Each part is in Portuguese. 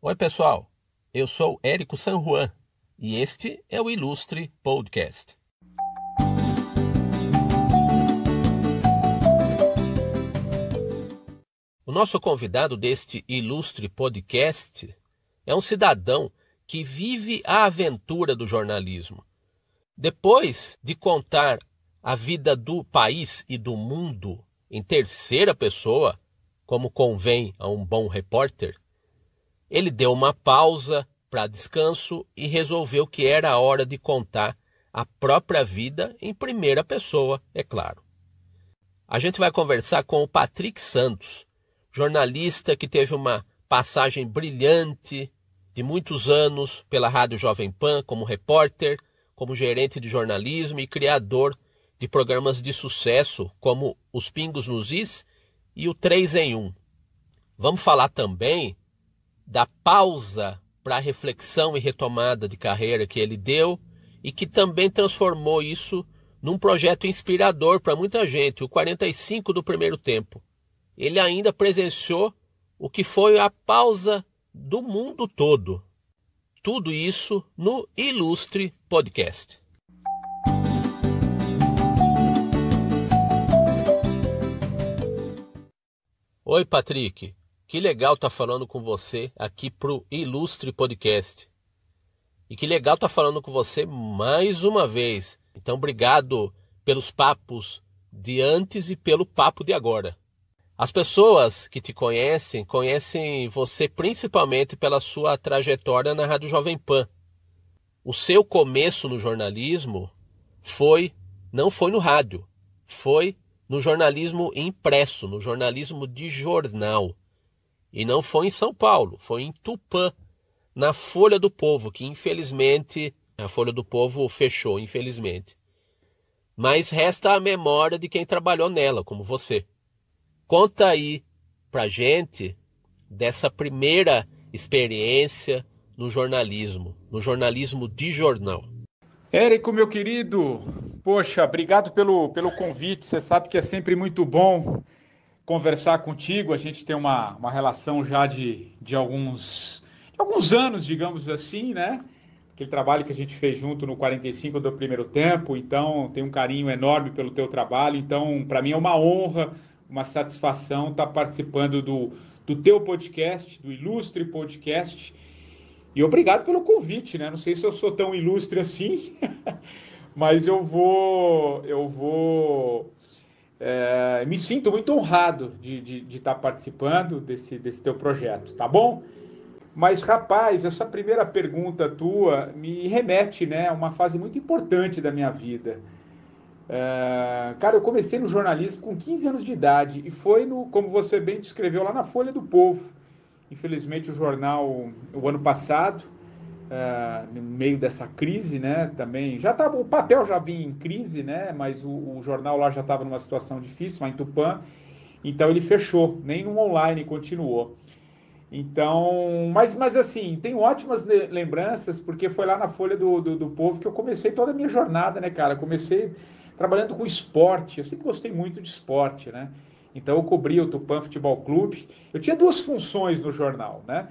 Oi, pessoal. Eu sou Érico San Juan e este é o Ilustre Podcast. O nosso convidado deste Ilustre Podcast é um cidadão que vive a aventura do jornalismo. Depois de contar a vida do país e do mundo em terceira pessoa, como convém a um bom repórter, ele deu uma pausa para descanso e resolveu que era a hora de contar a própria vida em primeira pessoa, é claro. A gente vai conversar com o Patrick Santos, jornalista que teve uma passagem brilhante de muitos anos pela Rádio Jovem Pan como repórter, como gerente de jornalismo e criador de programas de sucesso como Os Pingos nos Is e o 3 em 1. Vamos falar também da pausa para reflexão e retomada de carreira que ele deu e que também transformou isso num projeto inspirador para muita gente, o 45 do primeiro tempo. Ele ainda presenciou o que foi a pausa do mundo todo. Tudo isso no Ilustre Podcast. Oi, Patrick. Que legal estar tá falando com você aqui pro Ilustre Podcast. E que legal estar tá falando com você mais uma vez. Então, obrigado pelos papos de antes e pelo papo de agora. As pessoas que te conhecem conhecem você principalmente pela sua trajetória na Rádio Jovem Pan. O seu começo no jornalismo foi não foi no rádio, foi no jornalismo impresso, no jornalismo de jornal. E não foi em São Paulo, foi em Tupã, na Folha do Povo, que infelizmente a Folha do Povo fechou, infelizmente. Mas resta a memória de quem trabalhou nela, como você. Conta aí pra gente dessa primeira experiência no jornalismo, no jornalismo de jornal. Érico, meu querido, poxa, obrigado pelo, pelo convite. Você sabe que é sempre muito bom conversar contigo. A gente tem uma, uma relação já de, de alguns, de alguns anos, digamos assim, né? Aquele trabalho que a gente fez junto no 45 do primeiro tempo. Então, tenho um carinho enorme pelo teu trabalho. Então, para mim é uma honra, uma satisfação estar participando do, do teu podcast, do Ilustre Podcast. E obrigado pelo convite, né? Não sei se eu sou tão ilustre assim, mas eu vou, eu vou é, me sinto muito honrado de, de, de estar participando desse, desse teu projeto, tá bom? Mas, rapaz, essa primeira pergunta tua me remete né, a uma fase muito importante da minha vida. É, cara, eu comecei no jornalismo com 15 anos de idade e foi, no, como você bem descreveu, lá na Folha do Povo. Infelizmente, o jornal, o ano passado, uh, no meio dessa crise, né? Também já tava, o papel já vinha em crise, né? Mas o, o jornal lá já estava numa situação difícil, lá em Tupã. Então ele fechou, nem no online continuou. Então, mas, mas assim, tenho ótimas lembranças, porque foi lá na Folha do, do, do, Povo que eu comecei toda a minha jornada, né, cara? Comecei trabalhando com esporte, eu sempre gostei muito de esporte, né? Então eu cobria o Tupã Futebol Clube. Eu tinha duas funções no jornal, né?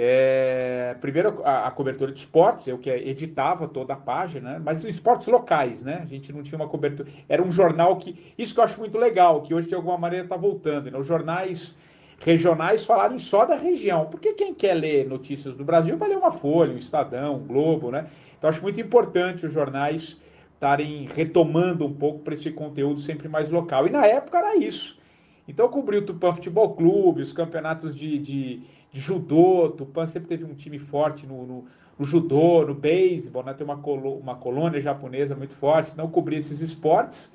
É, primeiro, a, a, cobertura de esportes, eu que editava toda a página, né? mas esportes locais, né? A gente não tinha uma cobertura. Era um jornal que. Isso que eu acho muito legal, que hoje de alguma maneira está voltando. Né? Os jornais regionais falarem só da região. Porque quem quer ler notícias do Brasil vai ler uma Folha, um Estadão, um Globo, né? Então acho muito importante os jornais estarem retomando um pouco para esse conteúdo sempre mais local. E na época era isso. Então cobri o Tupã Futebol Clube, os campeonatos de, de, de judô. Tupã sempre teve um time forte no, no, no judô, no beisebol, né? tem uma, colo, uma colônia japonesa muito forte. Então eu cobri esses esportes.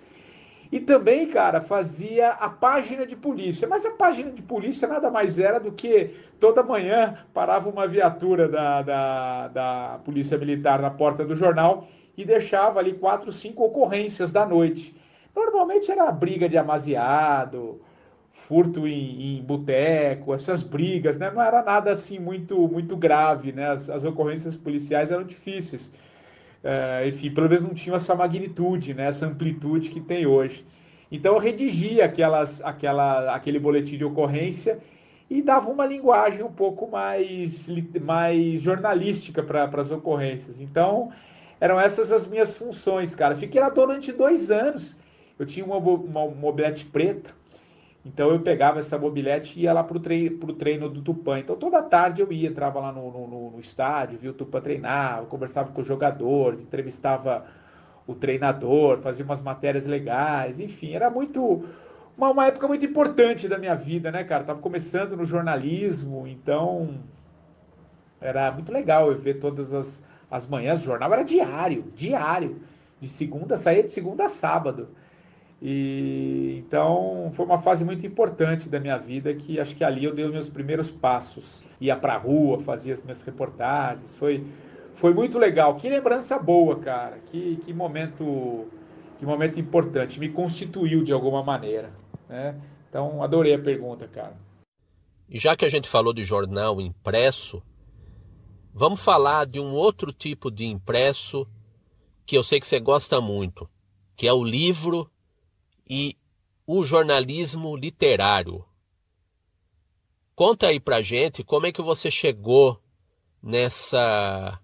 E também, cara, fazia a página de polícia. Mas a página de polícia nada mais era do que toda manhã parava uma viatura da, da, da Polícia Militar na porta do jornal e deixava ali quatro, cinco ocorrências da noite. Normalmente era briga de amaziado, furto em, em boteco, essas brigas, né? Não era nada assim muito muito grave, né? As, as ocorrências policiais eram difíceis. É, enfim, pelo menos não tinham essa magnitude, né? Essa amplitude que tem hoje. Então eu redigia aquelas, aquela, aquele boletim de ocorrência e dava uma linguagem um pouco mais, mais jornalística para as ocorrências. Então, eram essas as minhas funções, cara. Fiquei lá durante dois anos. Eu tinha uma, uma mobilete preta, então eu pegava essa mobilete e ia lá para o treino, pro treino do Tupã. Então toda tarde eu ia, entrava lá no, no, no estádio, via o Tupã treinar, conversava com os jogadores, entrevistava o treinador, fazia umas matérias legais, enfim, era muito uma, uma época muito importante da minha vida, né, cara? tava começando no jornalismo, então era muito legal eu ver todas as, as manhãs. O jornal era diário, diário, de segunda, saía de segunda a sábado. E então foi uma fase muito importante da minha vida que acho que ali eu dei os meus primeiros passos. Ia para a rua, fazia as minhas reportagens. Foi foi muito legal. Que lembrança boa, cara. Que, que momento que momento importante. Me constituiu de alguma maneira. Né? Então, adorei a pergunta, cara. E já que a gente falou de jornal impresso, vamos falar de um outro tipo de impresso que eu sei que você gosta muito, que é o livro e o jornalismo literário. Conta aí pra gente como é que você chegou nessa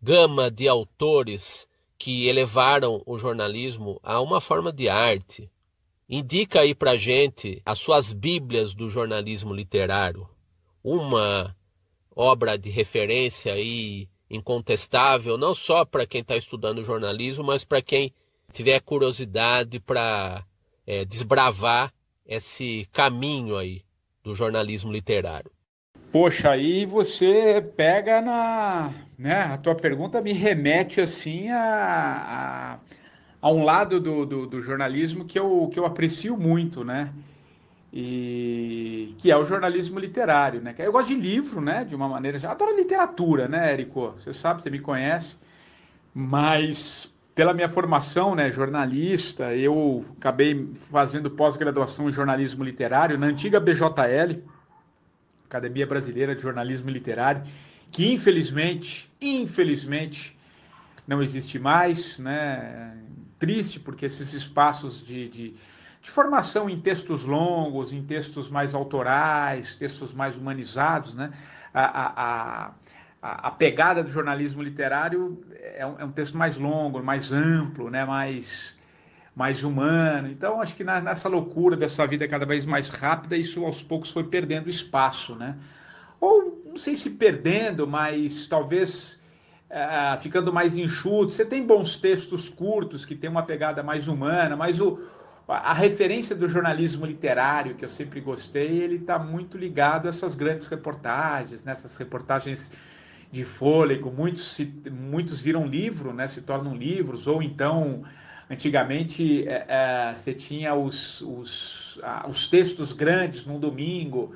gama de autores que elevaram o jornalismo a uma forma de arte. Indica aí pra gente as suas bíblias do jornalismo literário. Uma obra de referência aí incontestável, não só para quem está estudando jornalismo, mas para quem tiver curiosidade para é, desbravar esse caminho aí do jornalismo literário. Poxa, aí você pega na. Né, a tua pergunta me remete assim a, a, a um lado do, do, do, jornalismo que eu, que eu aprecio muito, né? E que é o jornalismo literário, né? Eu gosto de livro, né? De uma maneira. Adoro literatura, né, Érico? Você sabe, você me conhece. Mas pela minha formação, né, jornalista, eu acabei fazendo pós-graduação em jornalismo literário na antiga BJL Academia Brasileira de Jornalismo Literário, que infelizmente, infelizmente, não existe mais, né? Triste porque esses espaços de, de, de formação em textos longos, em textos mais autorais, textos mais humanizados, né? A, a, a, a pegada do jornalismo literário é um, é um texto mais longo, mais amplo, né? Mais mais humano. Então, acho que na, nessa loucura dessa vida cada vez mais rápida, isso aos poucos foi perdendo espaço, né? Ou não sei se perdendo, mas talvez uh, ficando mais enxuto. Você tem bons textos curtos que tem uma pegada mais humana, mas o, a referência do jornalismo literário, que eu sempre gostei, ele está muito ligado a essas grandes reportagens, nessas né? reportagens de fôlego, muitos, se, muitos viram livro, né? se tornam livros, ou então Antigamente é, é, você tinha os, os, os textos grandes num domingo,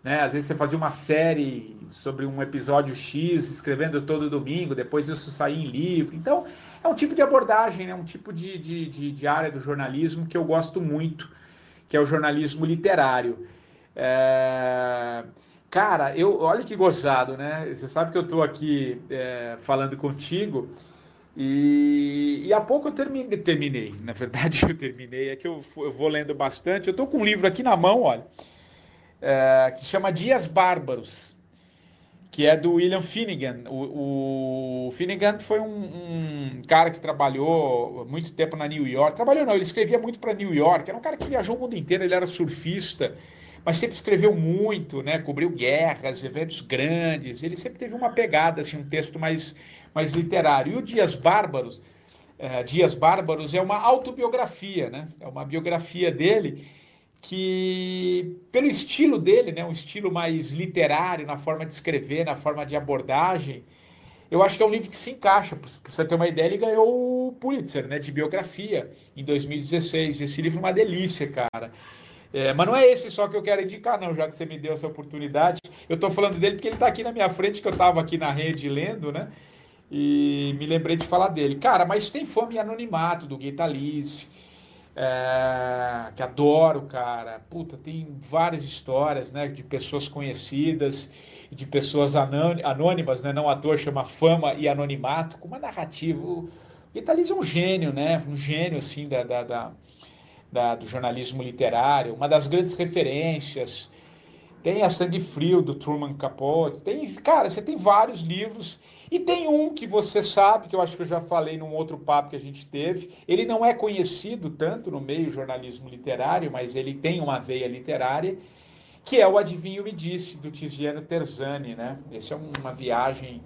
né? Às vezes você fazia uma série sobre um episódio X, escrevendo todo domingo, depois isso saía em livro. Então, é um tipo de abordagem, né? um tipo de, de, de, de área do jornalismo que eu gosto muito, que é o jornalismo literário. É... Cara, eu, olha que gozado, né? Você sabe que eu estou aqui é, falando contigo e, e há pouco eu terminei, terminei, na verdade eu terminei, é que eu, eu vou lendo bastante. Eu estou com um livro aqui na mão, olha, é, que chama Dias Bárbaros, que é do William Finnegan. O, o Finnegan foi um, um, cara que trabalhou muito tempo na New York. Trabalhou não, ele escrevia muito para New York. Era um cara que viajou o mundo inteiro, ele era surfista, mas sempre escreveu muito, né? Cobriu guerras, eventos grandes. Ele sempre teve uma pegada, assim, um texto mais mais literário. E o Dias Bárbaros, é, Dias Bárbaros é uma autobiografia, né? É uma biografia dele que, pelo estilo dele, né, um estilo mais literário, na forma de escrever, na forma de abordagem, eu acho que é um livro que se encaixa. Para você ter uma ideia, ele ganhou o Pulitzer, né, de biografia, em 2016. Esse livro é uma delícia, cara. É, mas não é esse só que eu quero indicar, não, já que você me deu essa oportunidade. Eu estou falando dele porque ele está aqui na minha frente, que eu estava aqui na rede lendo, né? e me lembrei de falar dele. Cara, mas tem Fome e Anonimato, do Gui Talise, é, que adoro, cara. Puta, tem várias histórias, né, de pessoas conhecidas, de pessoas anônimas, né, não ator chama Fama e Anonimato, com uma narrativa. O Gui Talise é um gênio, né, um gênio, assim, da, da, da, da do jornalismo literário, uma das grandes referências tem a Sangue Frio do Truman Capote, tem, cara, você tem vários livros e tem um que você sabe, que eu acho que eu já falei num outro papo que a gente teve. Ele não é conhecido tanto no meio jornalismo literário, mas ele tem uma veia literária, que é o Adivinho Me Disse, do Tiziano Terzani, né? Essa é uma viagem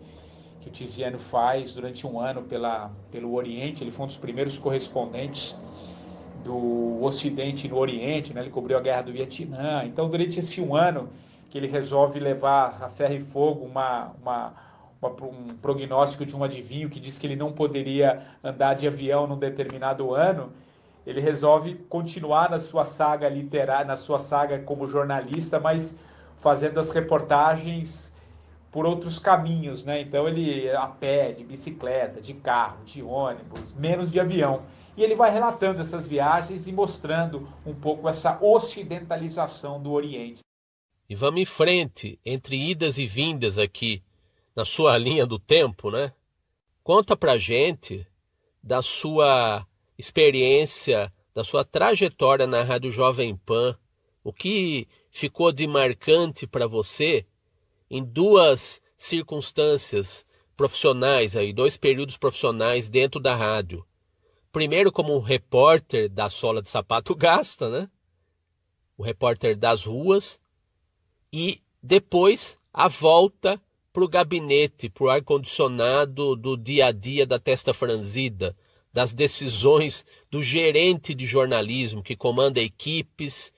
que o Tiziano faz durante um ano pela, pelo Oriente. Ele foi um dos primeiros correspondentes do Ocidente no Oriente, né? Ele cobriu a Guerra do Vietnã. Então, durante esse um ano que ele resolve levar a ferro e fogo uma, uma um prognóstico de um adivinho que diz que ele não poderia andar de avião num determinado ano, ele resolve continuar na sua saga literária, na sua saga como jornalista, mas fazendo as reportagens por outros caminhos, né? Então ele a pé, de bicicleta, de carro, de ônibus, menos de avião. E ele vai relatando essas viagens e mostrando um pouco essa ocidentalização do Oriente. E vamos em frente, entre idas e vindas aqui na sua linha do tempo, né? Conta pra gente da sua experiência, da sua trajetória na Rádio Jovem Pan, o que ficou de marcante para você em duas circunstâncias profissionais aí, dois períodos profissionais dentro da rádio. Primeiro como repórter da sola de sapato gasta, né? O repórter das ruas e depois a volta para o gabinete, para o ar-condicionado do dia a dia da testa franzida, das decisões do gerente de jornalismo que comanda equipes,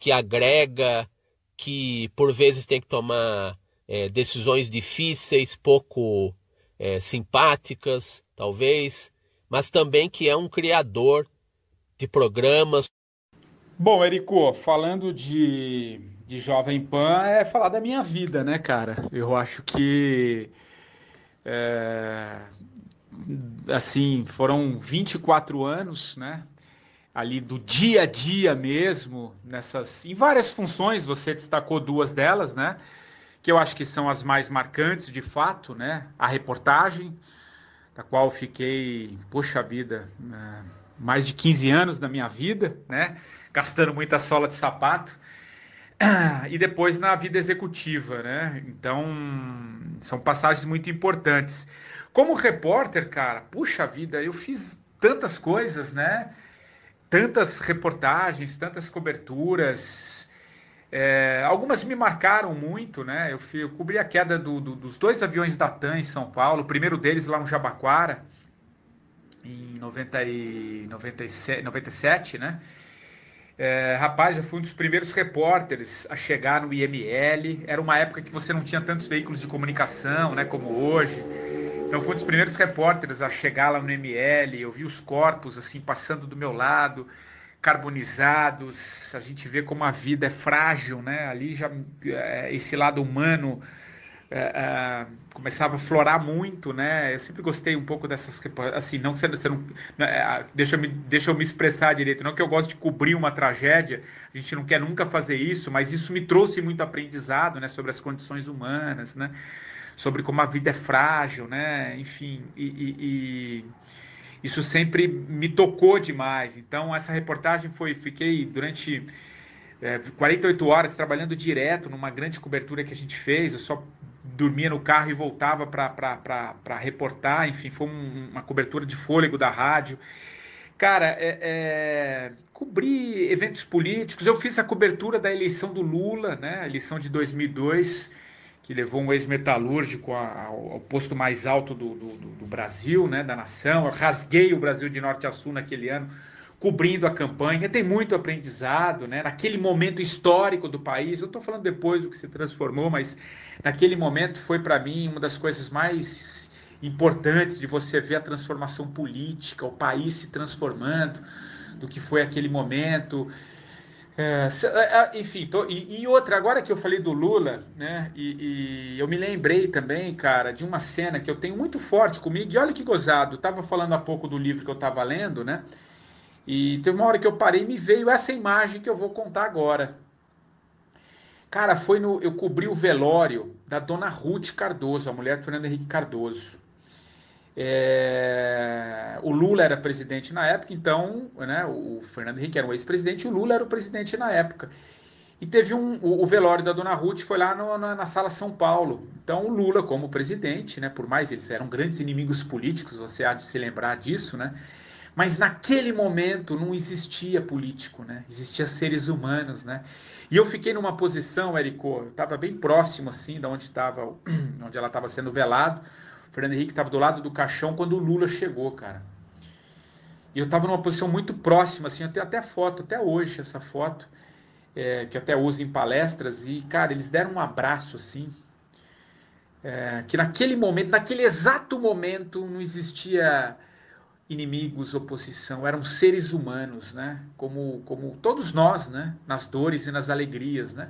que agrega, que por vezes tem que tomar é, decisões difíceis, pouco é, simpáticas, talvez, mas também que é um criador de programas. Bom, Erico, falando de de Jovem Pan é falar da minha vida, né, cara? Eu acho que. É, assim, foram 24 anos, né? Ali do dia a dia mesmo, nessas. Em várias funções, você destacou duas delas, né? Que eu acho que são as mais marcantes, de fato, né? A reportagem, da qual fiquei, poxa vida, é, mais de 15 anos da minha vida, né? Gastando muita sola de sapato. e depois na vida executiva, né? Então, são passagens muito importantes. Como repórter, cara, puxa vida, eu fiz tantas coisas, né? Tantas reportagens, tantas coberturas. É, algumas me marcaram muito, né? Eu, fui, eu cobri a queda do, do, dos dois aviões da TAM em São Paulo, o primeiro deles lá no Jabaquara, em 90 e 97, 97 né? É, rapaz, eu fui um dos primeiros repórteres a chegar no IML. Era uma época que você não tinha tantos veículos de comunicação, né, como hoje. Então, fui um dos primeiros repórteres a chegar lá no IML. Eu vi os corpos assim passando do meu lado, carbonizados. A gente vê como a vida é frágil, né? Ali já é, esse lado humano é, é, começava a florar muito, né? Eu sempre gostei um pouco dessas, assim, não que você, você não, né, é, deixa eu, me, deixa eu me expressar direito, não que eu gosto de cobrir uma tragédia, a gente não quer nunca fazer isso, mas isso me trouxe muito aprendizado, né, sobre as condições humanas, né, sobre como a vida é frágil, né, enfim, e, e, e isso sempre me tocou demais. Então essa reportagem foi, fiquei durante é, 48 horas trabalhando direto numa grande cobertura que a gente fez, eu só dormia no carro e voltava para reportar, enfim, foi um, uma cobertura de fôlego da rádio. Cara, é, é, cobri eventos políticos, eu fiz a cobertura da eleição do Lula, né, a eleição de 2002, que levou um ex-metalúrgico ao, posto mais alto do, do, do, Brasil, né, da nação. Eu rasguei o Brasil de norte a sul naquele ano, cobrindo a campanha. Tem muito aprendizado, né, naquele momento histórico do país. Eu estou falando depois do que se transformou, mas naquele momento foi para mim uma das coisas mais importantes de você ver a transformação política, o país se transformando, do que foi aquele momento. É, é, é, enfim, tô, e, e, outra, agora que eu falei do Lula, né, e, e, eu me lembrei também, cara, de uma cena que eu tenho muito forte comigo, e olha que gozado, estava falando há pouco do livro que eu estava lendo, né, e teve uma hora que eu parei e me veio essa imagem que eu vou contar agora. Cara, foi no. Eu cobri o velório da dona Ruth Cardoso, a mulher de Fernando Henrique Cardoso. É, o Lula era presidente na época, então, né, o Fernando Henrique era o ex-presidente e o Lula era o presidente na época. E teve um, o, o, velório da Dona Ruth foi lá no, na, na, sala São Paulo. Então o Lula, como presidente, né, por mais eles eram grandes inimigos políticos, você há de se lembrar disso, né? Mas naquele momento não existia político, né? Existia seres humanos, né? E eu fiquei numa posição, Érico, eu estava bem próximo assim, da onde estava, onde ela estava sendo velado. Fernando Henrique estava do lado do caixão quando o Lula chegou, cara. E eu estava numa posição muito próxima, assim, tenho até foto, até hoje essa foto, é, que até uso em palestras, e, cara, eles deram um abraço, assim, é, que naquele momento, naquele exato momento, não existia inimigos, oposição, eram seres humanos, né? Como, como todos nós, né? Nas dores e nas alegrias, né?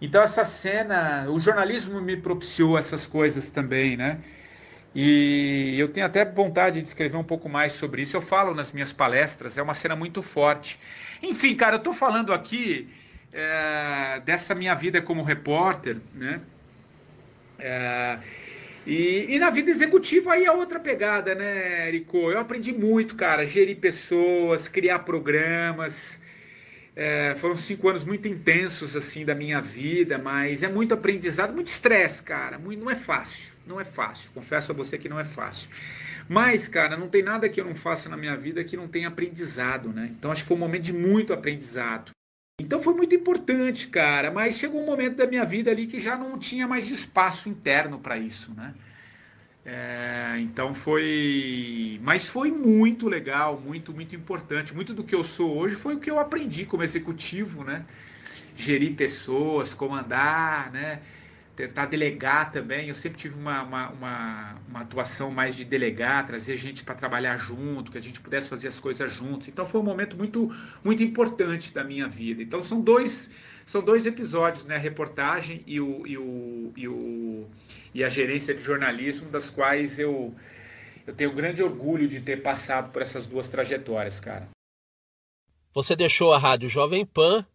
Então essa cena, o jornalismo me propiciou essas coisas também, né? E eu tenho até vontade de escrever um pouco mais sobre isso. Eu falo nas minhas palestras, é uma cena muito forte. Enfim, cara, eu estou falando aqui é, dessa minha vida como repórter, né? É, e, e, na vida executiva aí é outra pegada, né, Erico? Eu aprendi muito, cara, gerir pessoas, criar programas. É, foram cinco anos muito intensos, assim, da minha vida, mas é muito aprendizado, muito estresse, cara. Muito, não é fácil, não é fácil. Confesso a você que não é fácil. Mas, cara, não tem nada que eu não faça na minha vida que não tenha aprendizado, né? Então acho que foi um momento de muito aprendizado. Então foi muito importante, cara, mas chegou um momento da minha vida ali que já não tinha mais espaço interno para isso, né? É, então foi. Mas foi muito legal, muito, muito importante. Muito do que eu sou hoje foi o que eu aprendi como executivo, né? Gerir pessoas, comandar, né? tentar delegar também. Eu sempre tive uma, uma, uma, uma atuação mais de delegar, trazer gente para trabalhar junto, que a gente pudesse fazer as coisas juntos. Então foi um momento muito, muito importante da minha vida. Então são dois, são dois episódios, né? A reportagem e, o, e, o, e, o, e a gerência de jornalismo, das quais eu, eu tenho grande orgulho de ter passado por essas duas trajetórias, cara. Você deixou a Rádio Jovem Pan,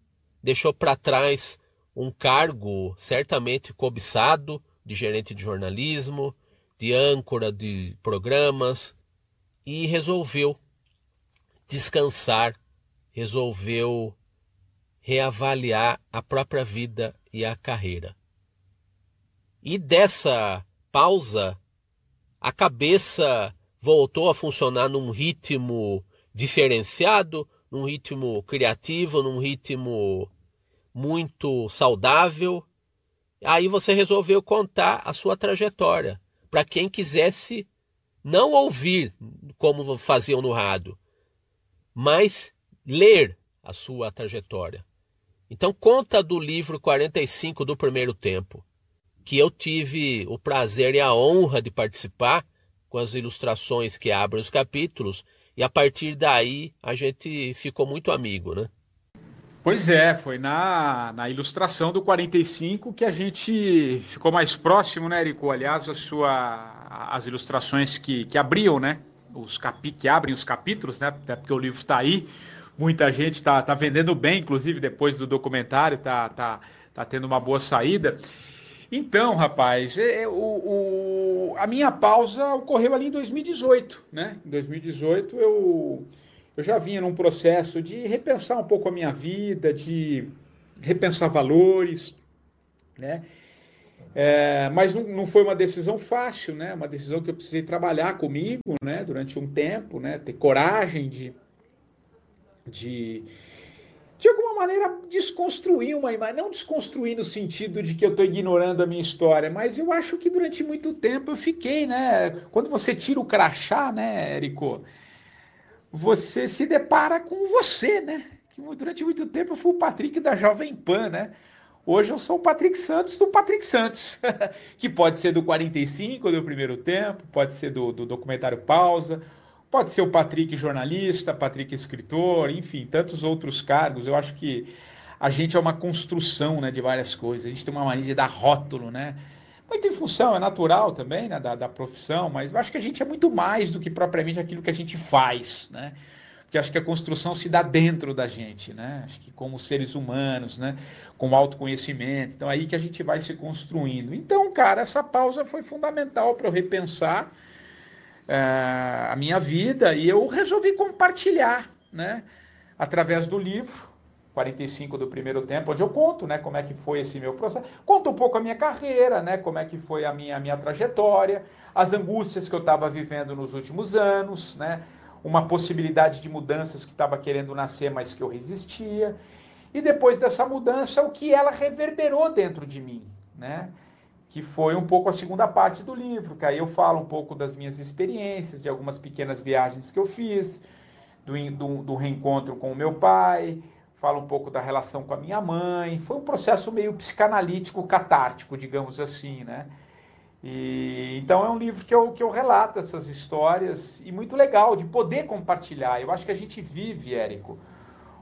deixou para trás um cargo certamente cobiçado de gerente de jornalismo, de âncora de programas, e resolveu descansar, resolveu reavaliar a própria vida e a carreira. E dessa pausa, a cabeça voltou a funcionar num ritmo diferenciado, num ritmo criativo, num ritmo muito saudável. Aí você resolveu contar a sua trajetória para quem quisesse não ouvir como faziam no rádio, mas ler a sua trajetória. Então conta do livro 45 do primeiro tempo, que eu tive o prazer e a honra de participar com as ilustrações que abrem os capítulos, e a partir daí a gente ficou muito amigo, né? Pois é, foi na, na ilustração do 45 que a gente ficou mais próximo, né, Erico? Aliás, a sua, as ilustrações que, que abriam, né? Os capi, que abrem os capítulos, né? Até porque o livro está aí. Muita gente está tá vendendo bem, inclusive depois do documentário, tá, tá, tá tendo uma boa saída. Então, rapaz, é, é, o, o, a minha pausa ocorreu ali em 2018, né? Em 2018 eu eu já vinha num processo de repensar um pouco a minha vida, de repensar valores, né? É, mas não, não, foi uma decisão fácil, né? Uma decisão que eu precisei trabalhar comigo, né? Durante um tempo, né? Ter coragem de, de, de alguma maneira desconstruir uma imagem, não desconstruir no sentido de que eu estou ignorando a minha história, mas eu acho que durante muito tempo eu fiquei, né? Quando você tira o crachá, né, Érico? você se depara com você, né? Que durante muito tempo eu fui o Patrick da Jovem Pan, né? Hoje eu sou o Patrick Santos do Patrick Santos, que pode ser do 45 do primeiro tempo, pode ser do, do documentário Pausa, pode ser o Patrick jornalista, Patrick escritor, enfim, tantos outros cargos. Eu acho que a gente é uma construção né, de várias coisas. A gente tem uma mania de dar rótulo, né? Muito em função, é natural também, né, da, da profissão, mas eu acho que a gente é muito mais do que propriamente aquilo que a gente faz, né? Porque acho que a construção se dá dentro da gente, né? Acho que como seres humanos, né? Com autoconhecimento. Então, é aí que a gente vai se construindo. Então, cara, essa pausa foi fundamental para eu repensar a minha vida e eu resolvi compartilhar, né? Através do livro, 45 do primeiro tempo, onde eu conto, né, como é que foi esse meu processo, conto um pouco a minha carreira, né, como é que foi a minha, a minha trajetória, as angústias que eu estava vivendo nos últimos anos, né, uma possibilidade de mudanças que estava querendo nascer, mas que eu resistia, e depois dessa mudança, o que ela reverberou dentro de mim, né, que foi um pouco a segunda parte do livro, que aí eu falo um pouco das minhas experiências, de algumas pequenas viagens que eu fiz, do, do, do reencontro com o meu pai, fala um pouco da relação com a minha mãe. Foi um processo meio psicanalítico, catártico, digamos assim, né? E, então é um livro que eu, que eu relato essas histórias e muito legal de poder compartilhar. Eu acho que a gente vive, Érico,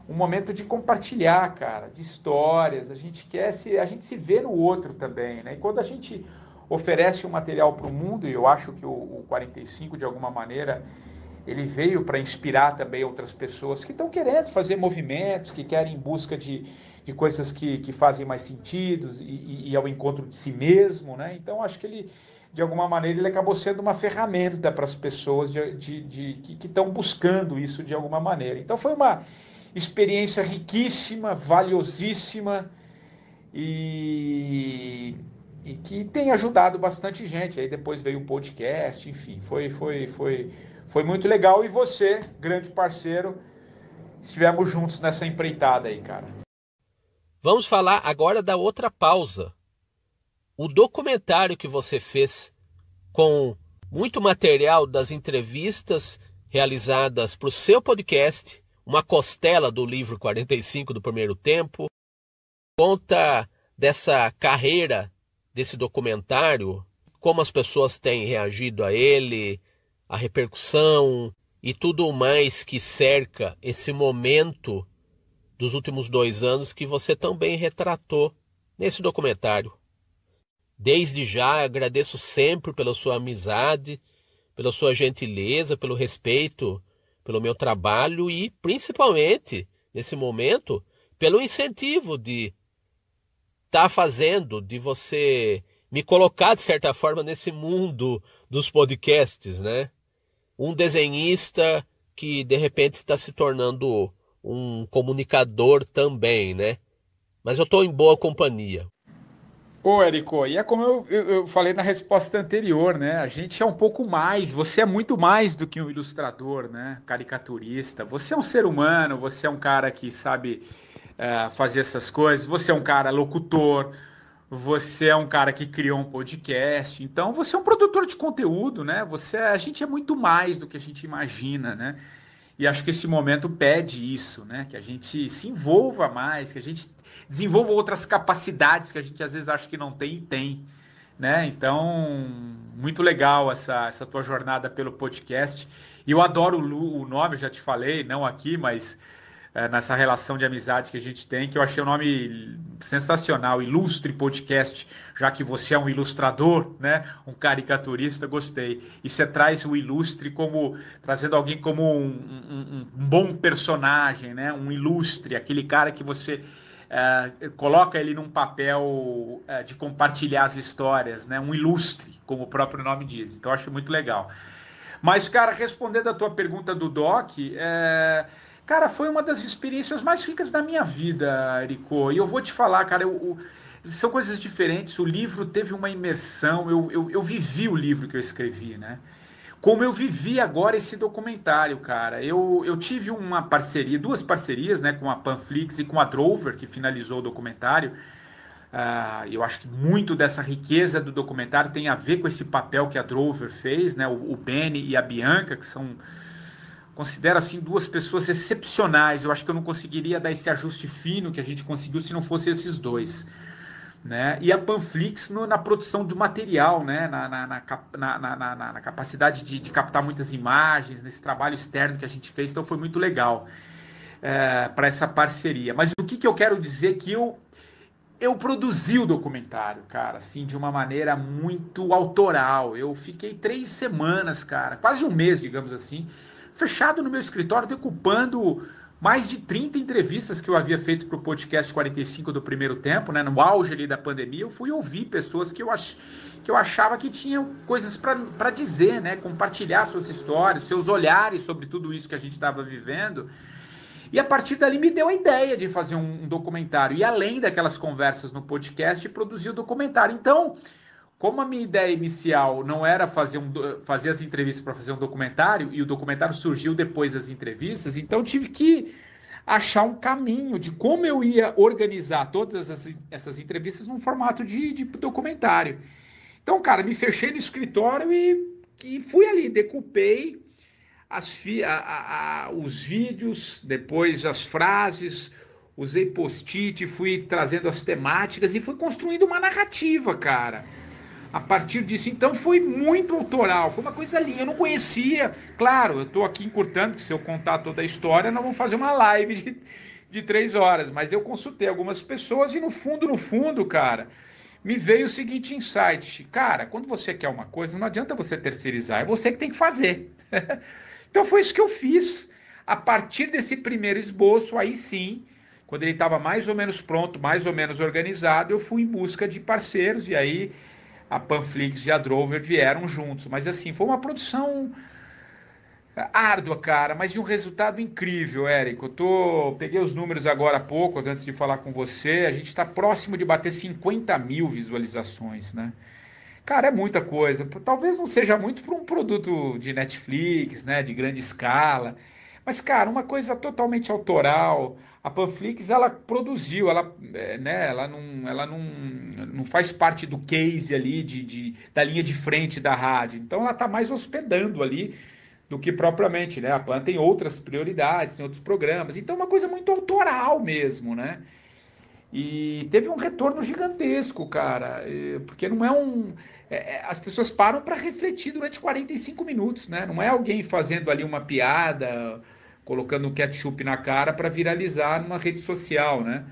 um momento de compartilhar, cara, de histórias. A gente quer se, a gente se vê no outro também, né? E quando a gente oferece um material para o mundo, e eu acho que o, o 45 de alguma maneira ele veio para inspirar também outras pessoas que estão querendo fazer movimentos, que querem em busca de, de coisas que, que fazem mais sentido e, e, ao encontro de si mesmo, né? Então acho que ele, de alguma maneira, ele acabou sendo uma ferramenta para as pessoas de, de, de que estão buscando isso de alguma maneira. Então foi uma experiência riquíssima, valiosíssima e, e que tem ajudado bastante gente. Aí depois veio o podcast, enfim, foi, foi, foi foi muito legal e você, grande parceiro, estivemos juntos nessa empreitada aí, cara. Vamos falar agora da outra pausa. O documentário que você fez com muito material das entrevistas realizadas para o seu podcast, uma costela do livro 45 do primeiro tempo, conta dessa carreira desse documentário, como as pessoas têm reagido a ele, a repercussão e tudo mais que cerca esse momento dos últimos dois anos que você também retratou nesse documentário. Desde já agradeço sempre pela sua amizade, pela sua gentileza, pelo respeito pelo meu trabalho e principalmente nesse momento pelo incentivo de estar tá fazendo, de você me colocar de certa forma nesse mundo dos podcasts, né? um desenhista que de repente está se tornando um comunicador também, né? Mas eu estou em boa companhia. Ô, Érico, e é como eu, eu, eu, falei na resposta anterior, né? A gente é um pouco mais, você é muito mais do que um ilustrador, né? Caricaturista. Você é um ser humano, você é um cara que sabe é, fazer essas coisas, você é um cara locutor, você é um cara que criou um podcast, então você é um produtor de conteúdo, né? Você, a gente é muito mais do que a gente imagina, né? E acho que esse momento pede isso, né? Que a gente se envolva mais, que a gente desenvolva outras capacidades que a gente às vezes acha que não tem e tem, né? Então, muito legal essa, essa tua jornada pelo podcast. E eu adoro o, o nome, eu já te falei, não aqui, mas é, nessa relação de amizade que a gente tem, que eu achei o nome sensacional, Ilustre Podcast, já que você é um ilustrador, né, um caricaturista, gostei. E você traz o ilustre como, trazendo alguém como um, um, um bom personagem, né, um ilustre, aquele cara que você é, coloca ele num papel é, de compartilhar as histórias, né, um ilustre, como o próprio nome diz. Então, acho muito legal. Mas, cara, respondendo a tua pergunta do Doc, é Cara, foi uma das experiências mais ricas da minha vida, Ericô. E eu vou te falar, cara, eu, eu, são coisas diferentes. O livro teve uma imersão, eu, eu, eu vivi o livro que eu escrevi, né? Como eu vivi agora esse documentário, cara. Eu, eu tive uma parceria, duas parcerias, né, com a Panflix e com a Drover, que finalizou o documentário. Uh, eu acho que muito dessa riqueza do documentário tem a ver com esse papel que a Drover fez, né? O, o Benny e a Bianca, que são considero assim duas pessoas excepcionais. Eu acho que eu não conseguiria dar esse ajuste fino que a gente conseguiu se não fosse esses dois. Né? E a Panflix no, na produção do material, né? na, na, na, na capacidade de, de, captar muitas imagens, nesse trabalho externo que a gente fez, então foi muito legal é, para essa parceria. Mas o que, que eu quero dizer que eu eu produzi o documentário, cara, assim, de uma maneira muito autoral. Eu fiquei três semanas, cara, quase um mês, digamos assim, fechado no meu escritório, decupando mais de 30 entrevistas que eu havia feito para o podcast 45 do primeiro tempo, né, no auge ali da pandemia, eu fui ouvir pessoas que eu, ach, que eu achava que tinham coisas para dizer, né, compartilhar suas histórias, seus olhares sobre tudo isso que a gente estava vivendo. E a partir dali me deu a ideia de fazer um, documentário. E além daquelas conversas no podcast, produzir o documentário. Então, como a minha ideia inicial não era fazer, um, fazer as entrevistas para fazer um documentário, e o documentário surgiu depois das entrevistas, então tive que achar um caminho de como eu ia organizar todas essas, essas entrevistas num formato de, de documentário. Então, cara, me fechei no escritório e, e fui ali, decupei as, a, a, os vídeos, depois as frases, usei post-it, fui trazendo as temáticas e fui construindo uma narrativa, cara a partir disso. Então foi muito autoral, foi uma coisa linda. Eu não conhecia. Claro, eu estou aqui encurtando, que se eu contar toda a história, nós vamos fazer uma live de, de três horas. Mas eu consultei algumas pessoas e no fundo, no fundo, cara, me veio o seguinte insight. Cara, quando você quer uma coisa, não adianta você terceirizar, é você que tem que fazer. então foi isso que eu fiz. A partir desse primeiro esboço, aí sim, quando ele estava mais ou menos pronto, mais ou menos organizado, eu fui em busca de parceiros e aí a Panflix e a Drover vieram juntos. Mas assim, foi uma produção árdua, cara, mas de um resultado incrível, Érico. Eu tô, peguei os números agora há pouco, antes de falar com você. A gente está próximo de bater 50 mil visualizações, né? Cara, é muita coisa. Talvez não seja muito para um produto de Netflix, né, de grande escala. Mas, cara, uma coisa totalmente autoral. A Panflix, ela produziu, ela, é, né, ela, não, ela não, não faz parte do case ali, de, de da linha de frente da rádio. Então, ela está mais hospedando ali do que propriamente, né? A Pan tem outras prioridades, tem outros programas. Então, é uma coisa muito autoral mesmo, né? E teve um retorno gigantesco, cara, porque não é um. É, é as pessoas param para refletir durante 45 minutos, né? Não é alguém fazendo ali uma piada colocando ketchup na cara para viralizar numa rede social, né?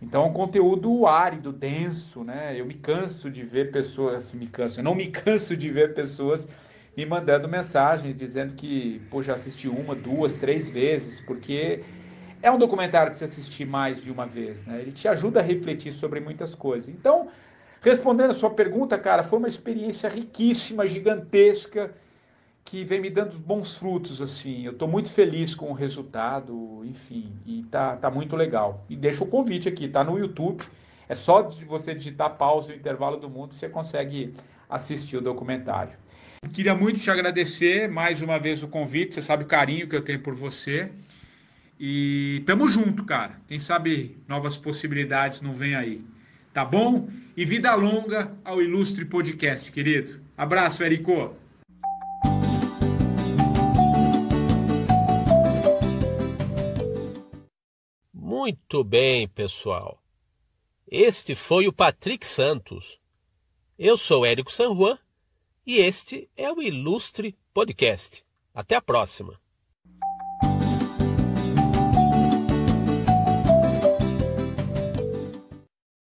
Então é um conteúdo árido, denso, né? Eu me canso de ver pessoas, assim, me canso, eu não me canso de ver pessoas me mandando mensagens dizendo que, pô, já assisti uma, duas, três vezes, porque é um documentário que você assistir mais de uma vez, né? Ele te ajuda a refletir sobre muitas coisas. Então, respondendo a sua pergunta, cara, foi uma experiência riquíssima, gigantesca que vem me dando bons frutos, assim. Eu estou muito feliz com o resultado, enfim, e tá, tá muito legal. E deixa o convite aqui, tá no YouTube. É só de você digitar pausa no intervalo do mundo, você consegue assistir o documentário. Queria muito te agradecer mais uma vez o convite, você sabe o carinho que eu tenho por você. E tamo junto, cara. Quem sabe novas possibilidades não vem aí. Tá bom? E vida longa ao Ilustre Podcast, querido. Abraço, Erico. Muito bem, pessoal. Este foi o Patrick Santos. Eu sou Érico San Juan e este é o Ilustre Podcast. Até a próxima.